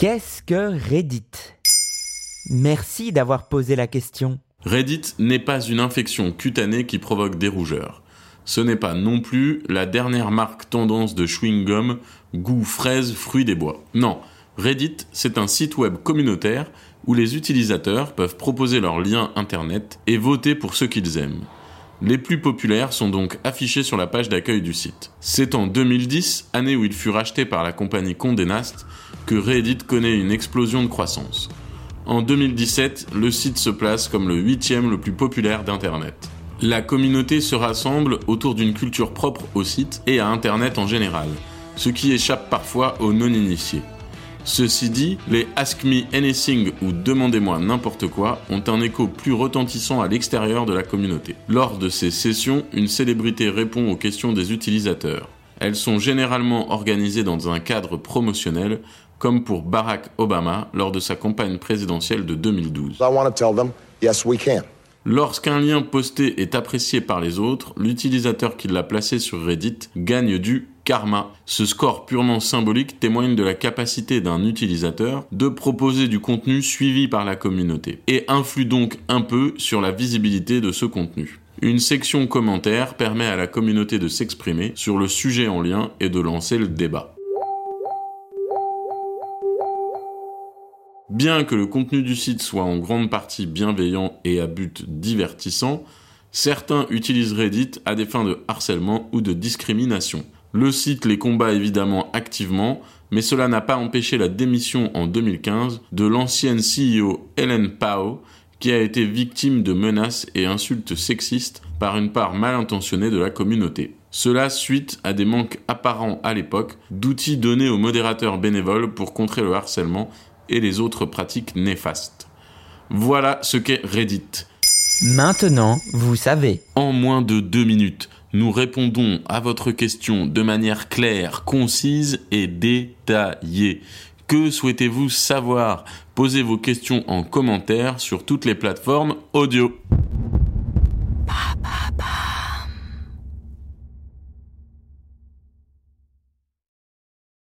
Qu'est-ce que Reddit? Merci d'avoir posé la question. Reddit n'est pas une infection cutanée qui provoque des rougeurs. Ce n'est pas non plus la dernière marque tendance de chewing-gum goût fraise fruits des bois. Non, Reddit, c'est un site web communautaire où les utilisateurs peuvent proposer leurs liens internet et voter pour ceux qu'ils aiment. Les plus populaires sont donc affichés sur la page d'accueil du site. C'est en 2010, année où il fut racheté par la compagnie Condé Nast, que Reddit connaît une explosion de croissance. En 2017, le site se place comme le huitième le plus populaire d'Internet. La communauté se rassemble autour d'une culture propre au site et à Internet en général, ce qui échappe parfois aux non-initiés. Ceci dit, les Ask Me Anything ou Demandez-moi n'importe quoi ont un écho plus retentissant à l'extérieur de la communauté. Lors de ces sessions, une célébrité répond aux questions des utilisateurs. Elles sont généralement organisées dans un cadre promotionnel, comme pour Barack Obama lors de sa campagne présidentielle de 2012. Lorsqu'un lien posté est apprécié par les autres, l'utilisateur qui l'a placé sur Reddit gagne du karma. Ce score purement symbolique témoigne de la capacité d'un utilisateur de proposer du contenu suivi par la communauté et influe donc un peu sur la visibilité de ce contenu. Une section commentaire permet à la communauté de s'exprimer sur le sujet en lien et de lancer le débat. Bien que le contenu du site soit en grande partie bienveillant et à but divertissant, certains utilisent Reddit à des fins de harcèlement ou de discrimination. Le site les combat évidemment activement, mais cela n'a pas empêché la démission en 2015 de l'ancienne CEO Helen Pao, qui a été victime de menaces et insultes sexistes par une part mal intentionnée de la communauté. Cela suite à des manques apparents à l'époque d'outils donnés aux modérateurs bénévoles pour contrer le harcèlement et les autres pratiques néfastes. Voilà ce qu'est Reddit. Maintenant, vous savez. En moins de deux minutes, nous répondons à votre question de manière claire, concise et détaillée. Que souhaitez-vous savoir? Posez vos questions en commentaire sur toutes les plateformes audio.